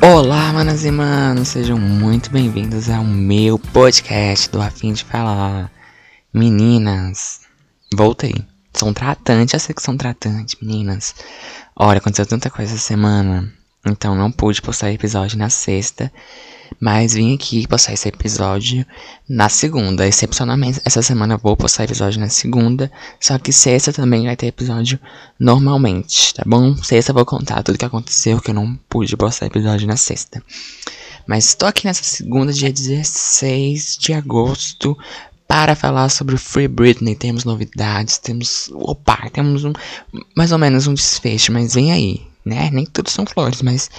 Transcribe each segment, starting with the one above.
Olá, manas e manos, sejam muito bem-vindos ao meu podcast do Afim de Falar. Meninas, voltei. São tratante, a secção tratante, meninas. Olha, aconteceu tanta coisa essa semana, então não pude postar episódio na sexta. Mas vim aqui postar esse episódio na segunda. Excepcionalmente, essa semana eu vou postar episódio na segunda. Só que sexta também vai ter episódio normalmente, tá bom? Sexta eu vou contar tudo que aconteceu, que eu não pude postar episódio na sexta. Mas estou aqui nessa segunda, dia 16 de agosto, para falar sobre Free Britney. Temos novidades, temos. Opa, temos um. Mais ou menos um desfecho, mas vem aí, né? Nem tudo são flores, mas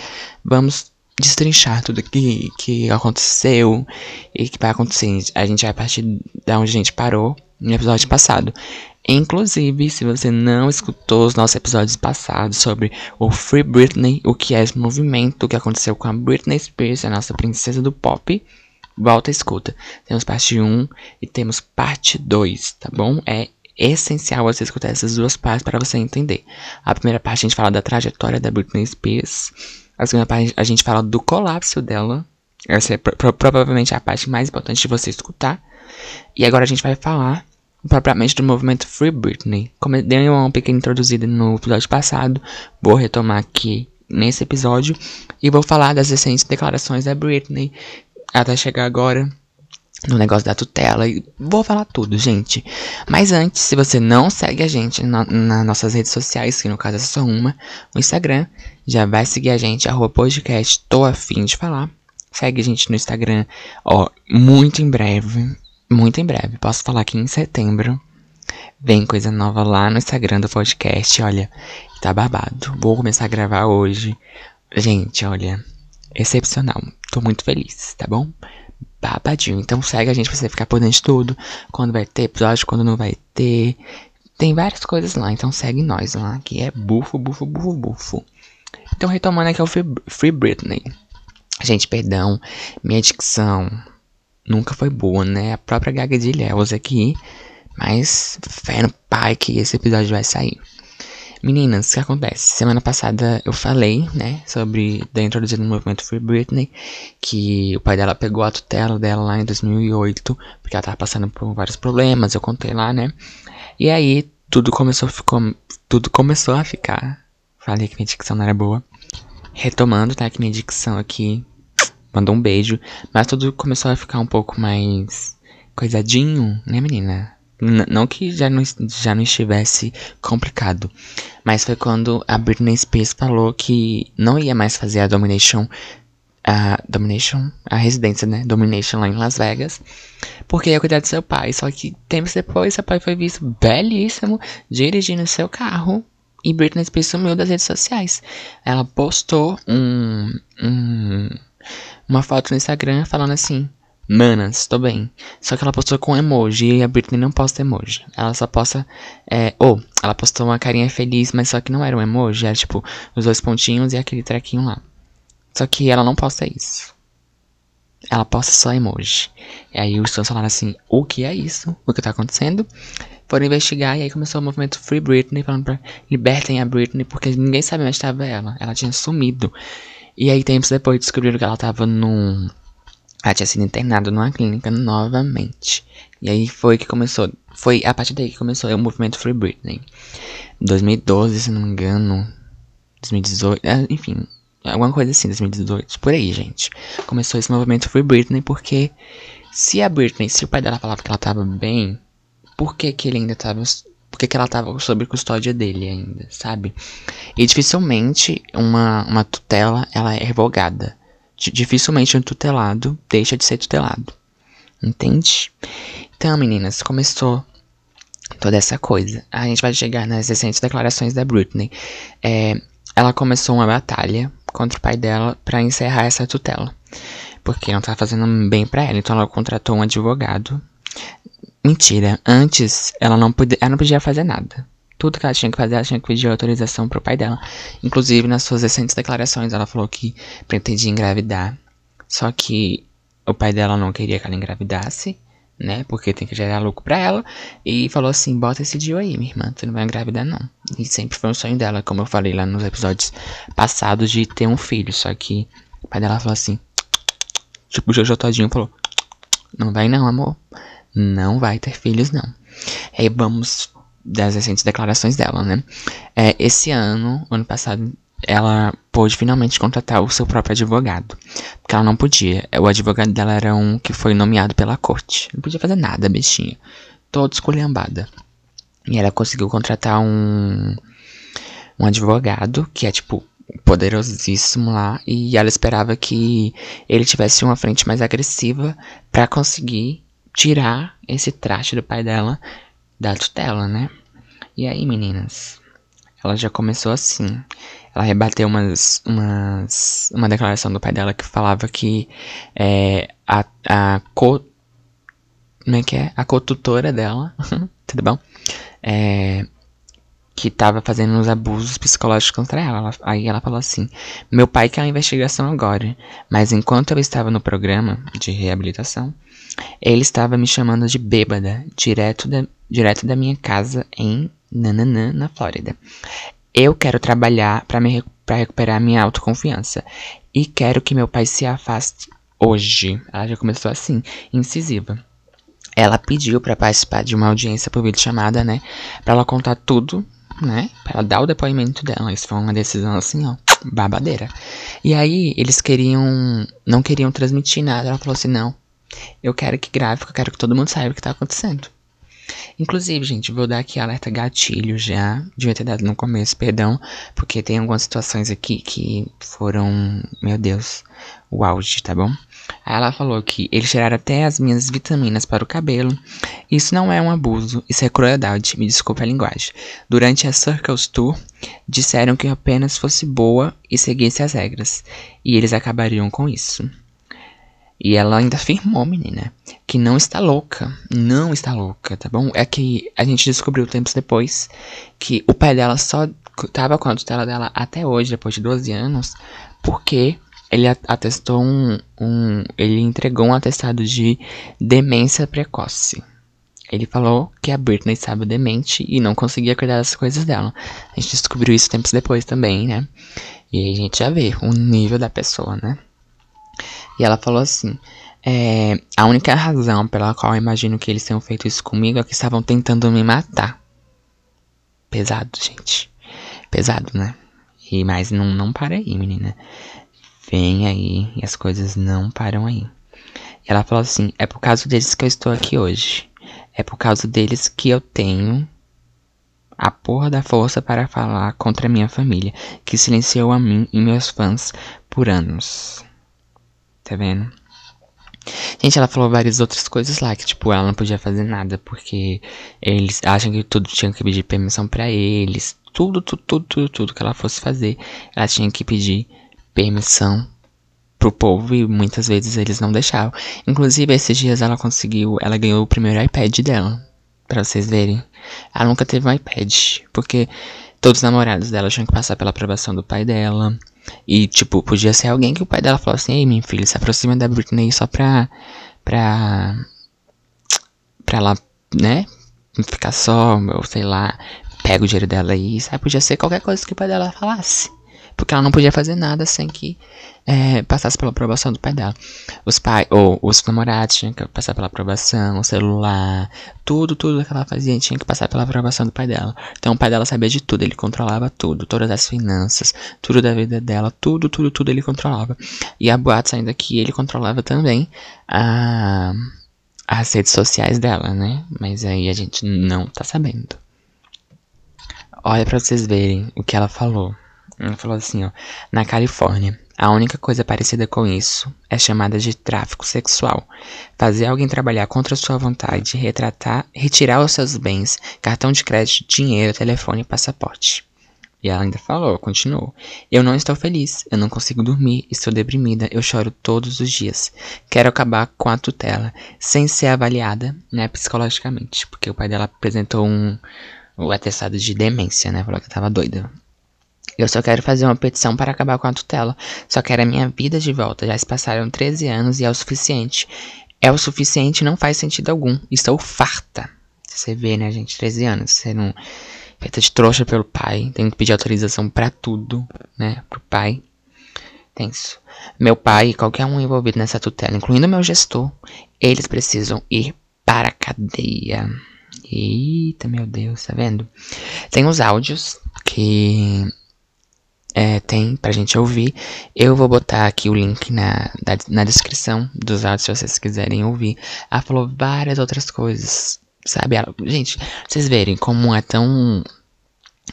vamos destrinchar tudo que, que aconteceu e que vai acontecer. A gente vai partir da onde a gente parou no episódio passado. Inclusive, se você não escutou os nossos episódios passados sobre o Free Britney, o que é esse movimento, que aconteceu com a Britney Spears, a nossa princesa do pop, volta e escuta. Temos parte 1 e temos parte 2, tá bom? É essencial você escutar essas duas partes para você entender. A primeira parte a gente fala da trajetória da Britney Spears a segunda parte a gente fala do colapso dela. Essa é pro provavelmente a parte mais importante de você escutar. E agora a gente vai falar propriamente do movimento Free Britney. Como dei uma pequena introduzida no episódio passado, vou retomar aqui nesse episódio e vou falar das recentes declarações da Britney até chegar agora no negócio da tutela e vou falar tudo, gente. Mas antes, se você não segue a gente na, nas nossas redes sociais, que no caso é só uma, o Instagram, já vai seguir a gente, arroba podcast, tô afim de falar. Segue a gente no Instagram, ó, muito em breve, muito em breve, posso falar que em setembro vem coisa nova lá no Instagram do podcast, olha, tá babado. Vou começar a gravar hoje. Gente, olha, excepcional. Tô muito feliz, tá bom? Babadinho. Então segue a gente pra você ficar por dentro de tudo. Quando vai ter episódio, quando não vai ter. Tem várias coisas lá, então segue nós lá, que é bufo, bufo, bufo, bufo. Então retomando aqui o Free, Britney. Gente, perdão, minha dicção nunca foi boa, né? A própria Gaga de Ilhéus aqui. Mas fé no pai que esse episódio vai sair. Meninas, o que acontece? Semana passada eu falei, né, sobre da introduzindo no movimento Free Britney, que o pai dela pegou a tutela dela lá em 2008, porque ela tava passando por vários problemas, eu contei lá, né? E aí tudo começou, ficou, tudo começou a ficar. Falei que minha dicção não era boa. Retomando, tá? Que minha dicção aqui mandou um beijo, mas tudo começou a ficar um pouco mais coisadinho, né, menina? Não que já não, já não estivesse complicado, mas foi quando a Britney Spears falou que não ia mais fazer a Domination, a Domination, a residência, né, Domination lá em Las Vegas, porque ia cuidar do seu pai. Só que tempos depois, seu pai foi visto belíssimo dirigindo seu carro e Britney Spears sumiu das redes sociais. Ela postou um, um uma foto no Instagram falando assim: Manas, tô bem. Só que ela postou com emoji e a Britney não posta emoji. Ela só posta. É, ou, ela postou uma carinha feliz, mas só que não era um emoji, era tipo os dois pontinhos e aquele trequinho lá. Só que ela não posta isso. Ela posta só emoji. E aí os fãs falaram assim: o que é isso? O que tá acontecendo? Foram investigar e aí começou o movimento Free Britney, falando pra libertem a Britney, porque ninguém sabia onde estava ela. Ela tinha sumido. E aí, tempos depois, descobriram que ela tava num ela tinha sido internada numa clínica novamente. E aí foi que começou. Foi a partir daí que começou o movimento Free Britney. Em 2012, se não me engano. 2018, é, enfim, alguma coisa assim, 2018, por aí, gente. Começou esse movimento Free Britney porque se a Britney, se o pai dela falava que ela tava bem, por que que ele ainda tava, por que ela tava sob custódia dele ainda, sabe? E dificilmente uma, uma tutela, ela é revogada dificilmente um tutelado deixa de ser tutelado. Entende? Então, meninas, começou toda essa coisa. A gente vai chegar nas recentes declarações da Britney. É, ela começou uma batalha contra o pai dela para encerrar essa tutela. Porque não tava fazendo bem para ela. Então ela contratou um advogado. Mentira, antes ela não, podia, ela não podia fazer nada. Tudo que ela tinha que fazer, ela tinha que pedir autorização pro pai dela. Inclusive, nas suas recentes declarações, ela falou que pretendia engravidar. Só que o pai dela não queria que ela engravidasse, né? Porque tem que gerar lucro pra ela. E falou assim: bota esse dia aí, minha irmã, tu não vai engravidar, não. E sempre foi um sonho dela, como eu falei lá nos episódios passados, de ter um filho. Só que o pai dela falou assim: tipo, o Jojo Todinho falou: não vai, não, amor. Não vai ter filhos, não. Aí vamos das recentes declarações dela, né? É, esse ano, ano passado, ela pôde finalmente contratar o seu próprio advogado. Porque ela não podia. O advogado dela era um que foi nomeado pela corte. Não podia fazer nada, bichinha. Toda esculhambada. E ela conseguiu contratar um, um advogado que é tipo poderosíssimo lá. E ela esperava que ele tivesse uma frente mais agressiva para conseguir tirar esse traste do pai dela da tutela, né? E aí, meninas? Ela já começou assim. Ela rebateu umas, umas, uma declaração do pai dela que falava que é, a, a co. Como é que é? A co-tutora dela, tudo bom? É, que tava fazendo uns abusos psicológicos contra ela. Aí ela falou assim: Meu pai quer uma investigação agora, mas enquanto eu estava no programa de reabilitação, ele estava me chamando de bêbada direto da, direto da minha casa em Nananã, na Flórida. Eu quero trabalhar para me recuperar minha autoconfiança e quero que meu pai se afaste hoje. Ela já começou assim, incisiva. Ela pediu para participar de uma audiência por vídeo chamada, né, para ela contar tudo, né, ela dar o depoimento dela. Isso foi uma decisão assim, ó, babadeira. E aí eles queriam, não queriam transmitir nada. Ela falou assim, não, eu quero que grave, eu quero que todo mundo saiba o que tá acontecendo. Inclusive, gente, vou dar aqui alerta gatilho já. Devia ter dado no começo, perdão. Porque tem algumas situações aqui que foram, meu Deus, o auge, tá bom? Aí ela falou que eles tiraram até as minhas vitaminas para o cabelo. Isso não é um abuso, isso é crueldade, me desculpe a linguagem. Durante a Circles Tour, disseram que eu apenas fosse boa e seguisse as regras. E eles acabariam com isso. E ela ainda afirmou, menina, que não está louca. Não está louca, tá bom? É que a gente descobriu tempos depois que o pai dela só tava com a tutela dela até hoje, depois de 12 anos, porque ele atestou um, um. Ele entregou um atestado de demência precoce. Ele falou que a Britney estava demente e não conseguia cuidar das coisas dela. A gente descobriu isso tempos depois também, né? E aí a gente já vê o nível da pessoa, né? E ela falou assim: é, A única razão pela qual imagino que eles tenham feito isso comigo é que estavam tentando me matar. Pesado, gente. Pesado, né? E, mas não, não para aí, menina. Vem aí e as coisas não param aí. E ela falou assim: É por causa deles que eu estou aqui hoje. É por causa deles que eu tenho a porra da força para falar contra a minha família, que silenciou a mim e meus fãs por anos. Tá vendo? Gente, ela falou várias outras coisas lá, que tipo, ela não podia fazer nada, porque eles acham que tudo tinha que pedir permissão para eles. Tudo, tudo, tudo, tudo, tudo que ela fosse fazer, ela tinha que pedir permissão pro povo e muitas vezes eles não deixavam. Inclusive, esses dias ela conseguiu, ela ganhou o primeiro iPad dela, para vocês verem. Ela nunca teve um iPad, porque todos os namorados dela tinham que passar pela aprovação do pai dela. E, tipo, podia ser alguém que o pai dela falou assim: Ei, minha filha, se aproxima da Britney só pra. pra. pra ela, né? Ficar só, ou sei lá, pega o dinheiro dela aí, sabe? Podia ser qualquer coisa que o pai dela falasse. Porque ela não podia fazer nada sem que é, passasse pela aprovação do pai dela. Os pais, ou os namorados tinham que passar pela aprovação, o celular, tudo, tudo que ela fazia tinha que passar pela aprovação do pai dela. Então o pai dela sabia de tudo, ele controlava tudo, todas as finanças, tudo da vida dela, tudo, tudo, tudo ele controlava. E a boate saindo aqui, ele controlava também a, as redes sociais dela, né? Mas aí a gente não tá sabendo. Olha para vocês verem o que ela falou. Ela falou assim, ó. Na Califórnia, a única coisa parecida com isso é chamada de tráfico sexual. Fazer alguém trabalhar contra sua vontade, retratar, retirar os seus bens, cartão de crédito, dinheiro, telefone e passaporte. E ela ainda falou, continuou. Eu não estou feliz, eu não consigo dormir, estou deprimida, eu choro todos os dias. Quero acabar com a tutela, sem ser avaliada, né, psicologicamente. Porque o pai dela apresentou um, um atestado de demência, né, falou que tava doida. Eu só quero fazer uma petição para acabar com a tutela. Só quero a minha vida de volta. Já se passaram 13 anos e é o suficiente. é o suficiente não faz sentido algum. Estou farta. Você vê, né, gente? 13 anos. Você não. Feita de trouxa pelo pai. Tem que pedir autorização para tudo, né? Pro pai. Tenso. Meu pai e qualquer um envolvido nessa tutela, incluindo meu gestor, eles precisam ir para a cadeia. Eita, meu Deus, tá vendo? Tem os áudios que é, tem pra gente ouvir. Eu vou botar aqui o link na, na, descrição dos áudios se vocês quiserem ouvir. Ela falou várias outras coisas, sabe? Ela, gente, vocês verem como é tão.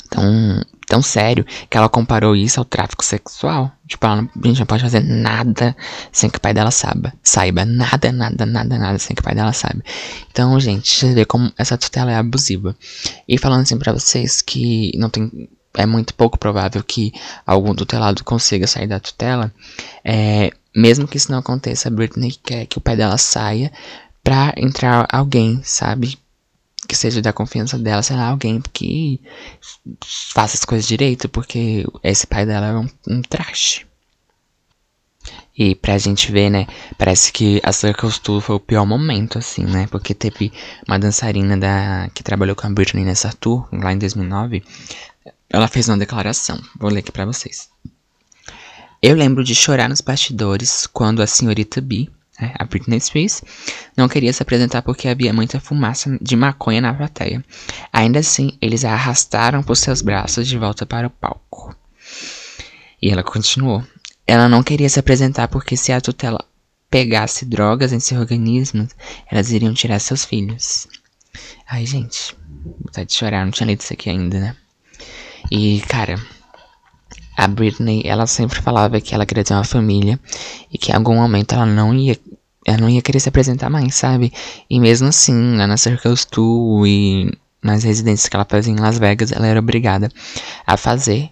tão. tão sério que ela comparou isso ao tráfico sexual. Tipo, ela a gente não pode fazer nada sem que o pai dela saiba. Saiba. Nada, nada, nada, nada sem que o pai dela saiba. Então, gente, vocês verem como essa tutela é abusiva. E falando assim pra vocês que não tem é muito pouco provável que algum tutelado consiga sair da tutela. É, mesmo que isso não aconteça, a Britney quer que o pai dela saia pra entrar alguém, sabe? Que seja da confiança dela, sei lá, alguém que faça as coisas direito, porque esse pai dela é um, um traste. E pra gente ver, né, parece que a Circles Tour foi o pior momento, assim, né, porque teve uma dançarina da, que trabalhou com a Britney nessa tour, lá em 2009, ela fez uma declaração. Vou ler aqui para vocês. Eu lembro de chorar nos bastidores quando a senhorita B, né, a Britney Spears, não queria se apresentar porque havia muita fumaça de maconha na plateia. Ainda assim, eles a arrastaram por seus braços de volta para o palco. E ela continuou. Ela não queria se apresentar porque se a tutela pegasse drogas em seu organismo, elas iriam tirar seus filhos. Ai, gente, vontade de chorar, não tinha lido isso aqui ainda, né? E, cara, a Britney, ela sempre falava que ela queria ter uma família e que em algum momento ela não ia ela não ia querer se apresentar mais, sabe? E mesmo assim, lá na Circles Tour e nas residências que ela fazia em Las Vegas, ela era obrigada a fazer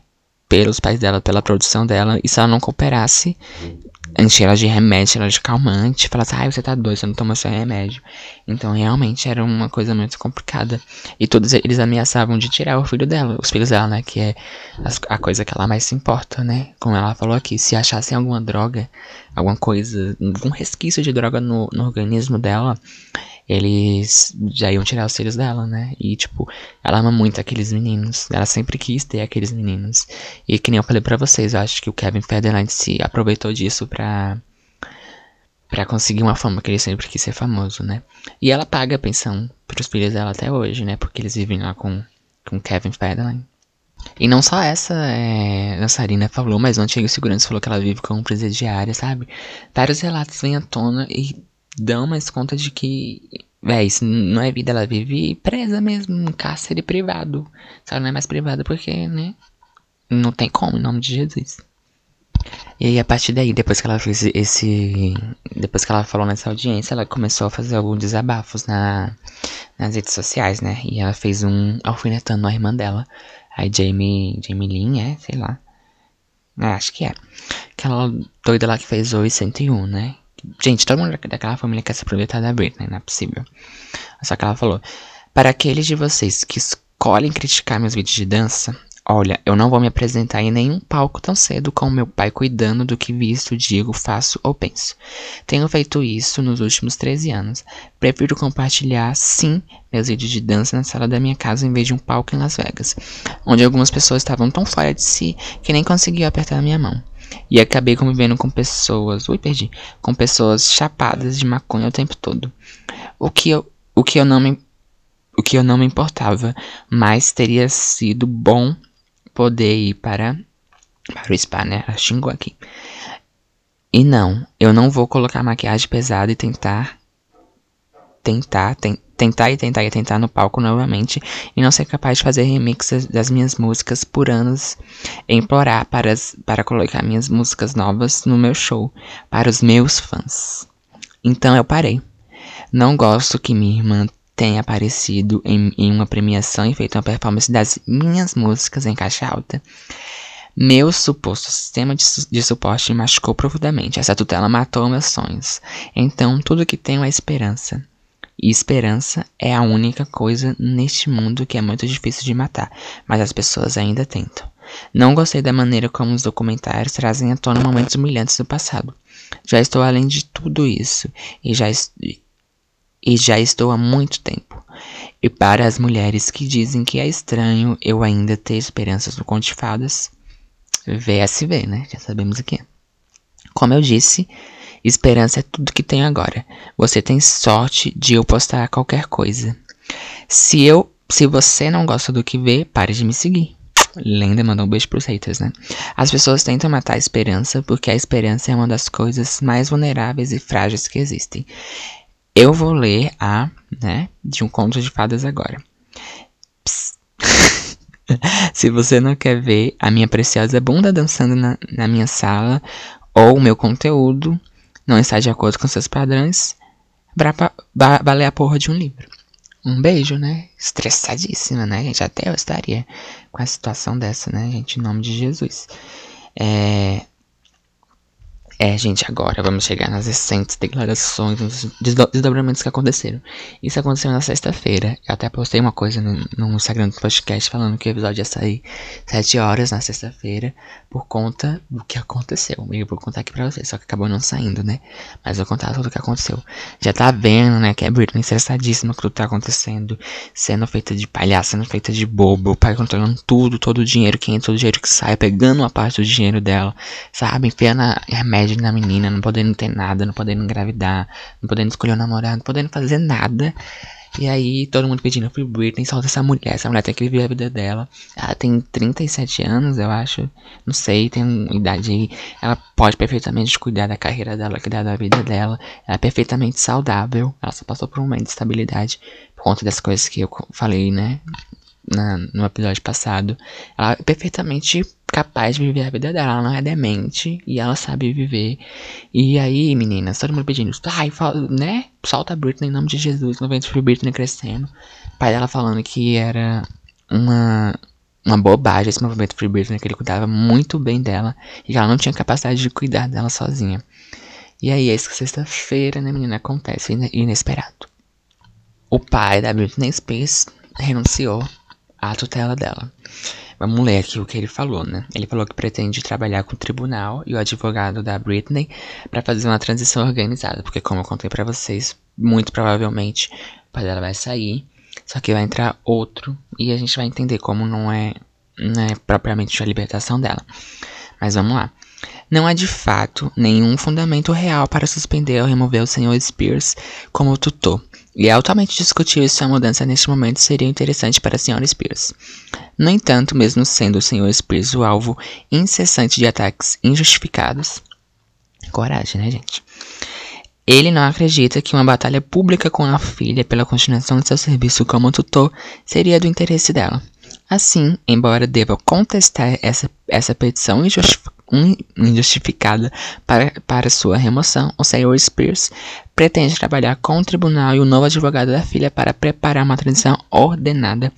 pelos pais dela, pela produção dela, e se ela não cooperasse, encher ela de remédio, ela de calmante, falar assim, ah, você tá doido, você não toma seu remédio. Então realmente era uma coisa muito complicada. E todos eles ameaçavam de tirar o filho dela, os filhos dela, né? Que é a coisa que ela mais se importa, né? Como ela falou aqui, se achassem alguma droga, alguma coisa, algum resquício de droga no, no organismo dela, eles já iam tirar os filhos dela, né? E, tipo, ela ama muito aqueles meninos. Ela sempre quis ter aqueles meninos. E que nem eu falei pra vocês, eu acho que o Kevin Federline se aproveitou disso pra. pra conseguir uma fama, que ele sempre quis ser famoso, né? E ela paga a pensão pros filhos dela até hoje, né? Porque eles vivem lá com, com Kevin Federline. E não só essa é, dançarina falou, mas o antigo segurança falou que ela vive como presidiária, sabe? Vários relatos vêm à tona e dão mais conta de que, véi, isso não é vida, ela vive presa mesmo, um cárcere privado. Só não é mais privada porque, né? Não tem como, em nome de Jesus. E aí, a partir daí, depois que ela fez esse. Depois que ela falou nessa audiência, ela começou a fazer alguns desabafos na, nas redes sociais, né? E ela fez um alfinetando a irmã dela, a Jamie. Jamie Lynn, é? Sei lá. É, acho que é. Aquela doida lá que fez o 101, né? Gente, todo mundo daquela família quer se aproveitar da Britney, não é possível. Só que ela falou: Para aqueles de vocês que escolhem criticar meus vídeos de dança, olha, eu não vou me apresentar em nenhum palco tão cedo com meu pai cuidando do que visto, digo, faço ou penso. Tenho feito isso nos últimos 13 anos. Prefiro compartilhar, sim, meus vídeos de dança na sala da minha casa em vez de um palco em Las Vegas, onde algumas pessoas estavam tão fora de si que nem conseguiam apertar a minha mão. E acabei convivendo com pessoas. Ui, perdi. Com pessoas chapadas de maconha o tempo todo. O que eu, o que eu não me. O que eu não me importava, mas teria sido bom poder ir para, para o spa, né? Ela xingou aqui. E não, eu não vou colocar maquiagem pesada e tentar. Tentar, tentar e tentar e tentar no palco novamente e não ser capaz de fazer remixes das minhas músicas por anos e implorar para, as, para colocar minhas músicas novas no meu show para os meus fãs. Então eu parei. Não gosto que minha irmã tenha aparecido em, em uma premiação e feito uma performance das minhas músicas em caixa alta. Meu suposto sistema de, de, suporte me machucou profundamente. Essa tutela matou meus sonhos. Então, tudo que tenho é esperança. E esperança é a única coisa neste mundo que é muito difícil de matar, mas as pessoas ainda tentam. Não gostei da maneira como os documentários trazem à tona momentos humilhantes do passado. Já estou além de tudo isso e já, e já estou há muito tempo. E para as mulheres que dizem que é estranho eu ainda ter esperanças no Conte Fadas, VSV, né? Já sabemos o que é. Como eu disse, esperança é tudo que tenho agora. Você tem sorte de eu postar qualquer coisa. Se eu, se você não gosta do que vê, pare de me seguir. Lenda mandou um beijo pros haters, né? As pessoas tentam matar a esperança porque a esperança é uma das coisas mais vulneráveis e frágeis que existem. Eu vou ler a, né, de um conto de fadas agora. Se você não quer ver a minha preciosa bunda dançando na, na minha sala ou o meu conteúdo não está de acordo com seus padrões, vale a porra de um livro. Um beijo, né? Estressadíssima, né, gente? Até eu estaria com a situação dessa, né, gente? Em nome de Jesus. É, é, gente, agora vamos chegar nas recentes declarações, nos desdobramentos que aconteceram. Isso aconteceu na sexta-feira. Eu até postei uma coisa no, no, Instagram do podcast falando que o episódio ia sair 7 horas na sexta-feira por conta do que aconteceu. Eu vou contar aqui pra vocês, só que acabou não saindo, né? Mas eu vou contar tudo o que aconteceu. Já tá vendo, né, que a Britney estressadíssima com tudo que tá acontecendo, sendo feita de palhaço, sendo feita de bobo, o pai controlando tudo, todo o dinheiro que entra, todo o dinheiro que sai, pegando uma parte do dinheiro dela, sabe? Enfiando remédio na menina, não podendo ter nada, não podendo engravidar, não podendo escolher um namorado, não podendo fazer nada. E aí, todo mundo pedindo pro Britney, solta essa mulher, essa mulher tem que viver a vida dela. Ela tem 37 anos, eu acho. Não sei, tem uma idade aí. Ela pode perfeitamente cuidar da carreira dela, cuidar da vida dela. Ela é perfeitamente saudável. Ela só passou por um momento de estabilidade por conta das coisas que eu falei, né? Na, no episódio passado. Ela é perfeitamente capaz de viver a vida dela. Ela não é demente e ela sabe viver. E aí, meninas, todo mundo pedindo, ai, né? Solta a Britney em nome de Jesus, vem de Britney crescendo. O pai dela falando que era uma, uma bobagem esse movimento Free Britney, que ele cuidava muito bem dela e que ela não tinha capacidade de cuidar dela sozinha. E aí, é isso que sexta-feira, né, menina, acontece inesperado. O pai da Britney Spears renunciou à tutela dela. Vamos ler aqui o que ele falou, né? Ele falou que pretende trabalhar com o tribunal e o advogado da Britney para fazer uma transição organizada, porque como eu contei para vocês, muito provavelmente o pai dela vai sair, só que vai entrar outro e a gente vai entender como não é, não é propriamente a libertação dela. Mas vamos lá. Não há de fato nenhum fundamento real para suspender ou remover o Sr. Spears como tutor, e é altamente discutível se a mudança neste momento seria interessante para a Sra. Spears. No entanto, mesmo sendo o Sr. Spears o alvo incessante de ataques injustificados, coragem, né, gente? Ele não acredita que uma batalha pública com a filha pela continuação de seu serviço como tutor seria do interesse dela. Assim, embora deva contestar essa, essa petição injustificada para, para sua remoção, o Sr. Spears pretende trabalhar com o tribunal e o novo advogado da filha para preparar uma transição ordenada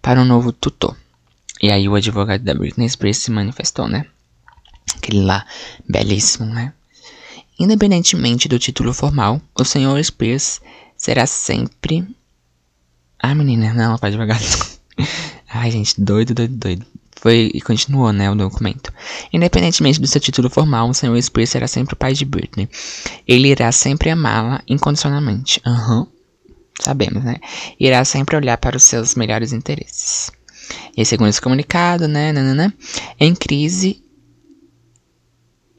para um novo tutor. E aí o advogado da Britney Spears se manifestou, né? Aquele lá, belíssimo, né? Independentemente do título formal, o Sr. Spears será sempre... Ah, menina, não, faz devagar. Ai, gente, doido, doido, doido. Foi e continuou, né, o documento. Independentemente do seu título formal, o Sr. Spears será sempre o pai de Britney. Ele irá sempre amá-la incondicionalmente. Aham. Uhum sabemos, né? Irá sempre olhar para os seus melhores interesses. E segundo esse comunicado, né, nanana, em crise,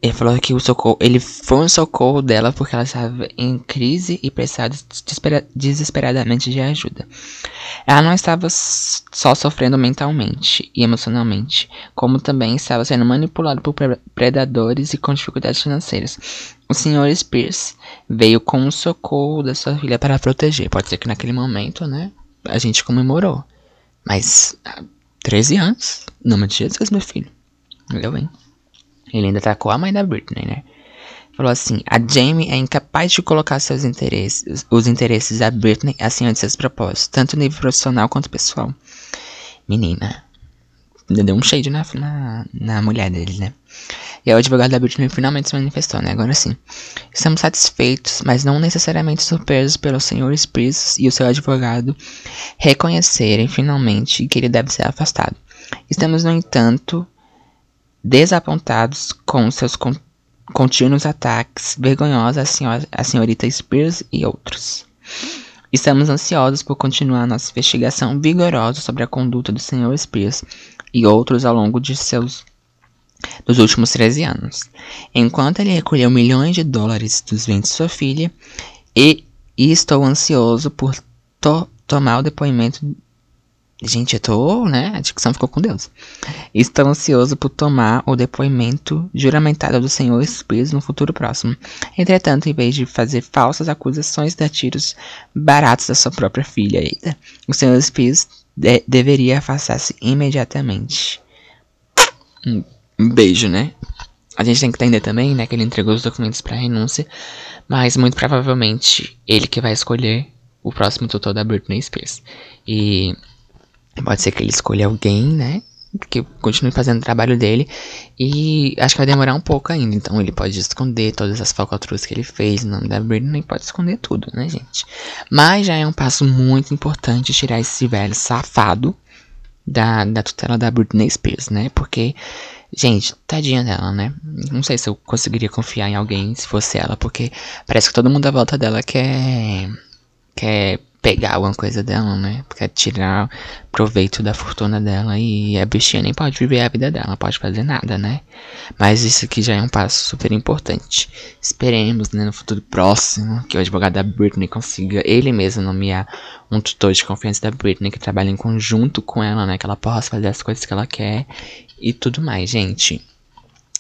ele falou que o socorro, ele foi um socorro dela porque ela estava em crise e precisava desesperadamente de ajuda. Ela não estava só sofrendo mentalmente e emocionalmente, como também estava sendo manipulada por predadores e com dificuldades financeiras. O Sr. Spears veio com o socorro da sua filha para proteger. Pode ser que naquele momento, né, a gente comemorou. Mas, 13 anos, nome de Jesus, meu filho. Entendeu bem? Ele ainda atacou a mãe da Britney, né? Falou assim: a Jamie é incapaz de colocar seus interesses, os interesses da Britney acima de seus propósitos, tanto no nível profissional quanto pessoal. Menina, deu um shade na, na, na mulher dele, né? E o advogado da Britney finalmente se manifestou, né? Agora sim. Estamos satisfeitos, mas não necessariamente surpresos pelo Sr. Spears e o seu advogado reconhecerem finalmente que ele deve ser afastado. Estamos, no entanto, desapontados com seus con contínuos ataques vergonhosos à, à senhorita Spears e outros. Estamos ansiosos por continuar nossa investigação vigorosa sobre a conduta do Sr. Spears e outros ao longo de seus dos últimos 13 anos. Enquanto ele recolheu milhões de dólares dos bens de sua filha, e, e estou ansioso por to tomar o depoimento Gente, eu tô, né? A dicção ficou com Deus. Estou ansioso por tomar o depoimento juramentado do Senhor Spears no futuro próximo. Entretanto, em vez de fazer falsas acusações de tiros baratos da sua própria filha, eita, o Senhor Spears de deveria afastar-se imediatamente. Um beijo, né? A gente tem que entender também, né, que ele entregou os documentos para renúncia, mas muito provavelmente ele que vai escolher o próximo tutor da Britney Spears. E Pode ser que ele escolha alguém, né? Que continue fazendo o trabalho dele. E acho que vai demorar um pouco ainda. Então ele pode esconder todas as falcatruas que ele fez no nome da Britney. Pode esconder tudo, né, gente? Mas já é um passo muito importante tirar esse velho safado da, da tutela da Britney Spears, né? Porque, gente, tadinha dela, né? Não sei se eu conseguiria confiar em alguém se fosse ela. Porque parece que todo mundo à volta dela quer. quer pegar alguma coisa dela, né? Quer tirar proveito da fortuna dela e a bichinha nem pode viver a vida dela, pode fazer nada, né? Mas isso aqui já é um passo super importante. Esperemos, né, no futuro próximo, que o advogado da Britney consiga ele mesmo nomear um tutor de confiança da Britney que trabalhe em conjunto com ela, né? Que ela possa fazer as coisas que ela quer e tudo mais, gente.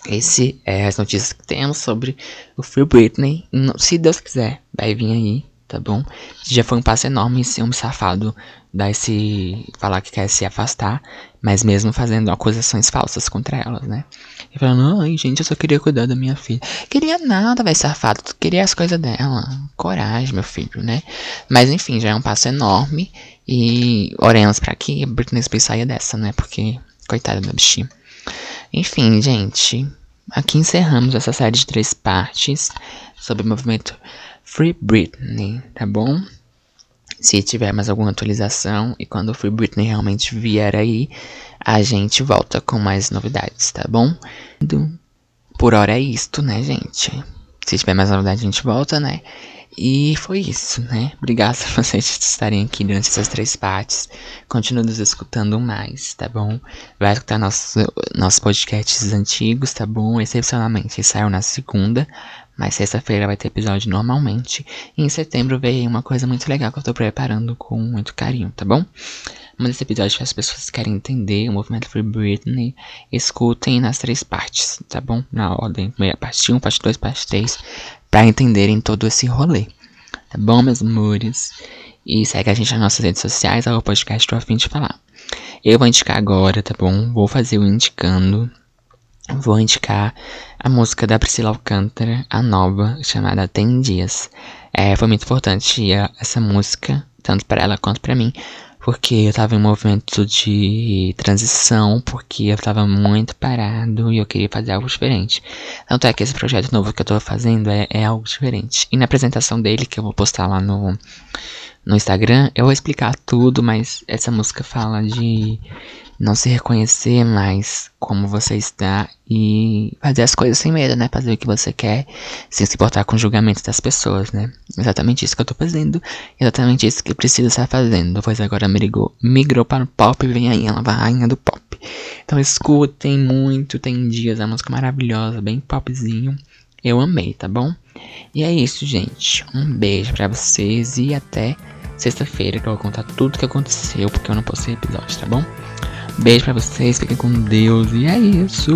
Esse é as notícias que temos sobre o Free Britney. Se Deus quiser, vai vir aí tá bom? Já foi um passo enorme ser um safado dar esse. falar que quer se afastar, mas mesmo fazendo acusações falsas contra elas, né? E falando, ai gente, eu só queria cuidar da minha filha. Queria nada, vai safado, tu queria as coisas dela. Coragem, meu filho, né? Mas enfim, já é um passo enorme e oremos para que Britney Spears saia dessa, né? Porque, coitada da bichinha. Enfim, gente, aqui encerramos essa série de três partes sobre o movimento Free Britney, tá bom? Se tiver mais alguma atualização e quando o Free Britney realmente vier aí, a gente volta com mais novidades, tá bom? Por hora é isto, né, gente? Se tiver mais novidade, a gente volta, né? E foi isso, né? Obrigado por vocês estarem aqui durante essas três partes. Continue nos escutando mais, tá bom? Vai escutar nossos, nossos podcasts antigos, tá bom? Excepcionalmente, saiu na segunda. Mas sexta-feira vai ter episódio normalmente. E em setembro vem uma coisa muito legal que eu tô preparando com muito carinho, tá bom? Manda esse episódio para as pessoas que querem entender o movimento Free Britney. Escutem nas três partes, tá bom? Na ordem, primeira parte 1, parte 2, parte 3. Pra entenderem todo esse rolê. Tá bom, meus amores? E segue a gente nas nossas redes sociais, ao podcast Tô Afim de Falar. Eu vou indicar agora, tá bom? Vou fazer o indicando vou indicar a música da Priscila Alcântara, a nova, chamada Tem Dias. É, foi muito importante essa música, tanto para ela quanto para mim, porque eu tava em um movimento de transição, porque eu tava muito parado e eu queria fazer algo diferente. Tanto é que esse projeto novo que eu tô fazendo é, é algo diferente. E na apresentação dele, que eu vou postar lá no, no Instagram, eu vou explicar tudo, mas essa música fala de não se reconhecer mais como você está e fazer as coisas sem medo, né? Fazer o que você quer, sem se importar com o julgamento das pessoas, né? Exatamente isso que eu tô fazendo, exatamente isso que eu preciso estar fazendo, pois agora migrou, migrou para o pop e vem aí, ela vai rainha do pop. Então escutem muito, tem dias, a música maravilhosa, bem popzinho. Eu amei, tá bom? E é isso, gente. Um beijo para vocês e até sexta-feira que eu vou contar tudo o que aconteceu, porque eu não postei episódio, tá bom? Beijo pra vocês, fiquem com Deus e é isso.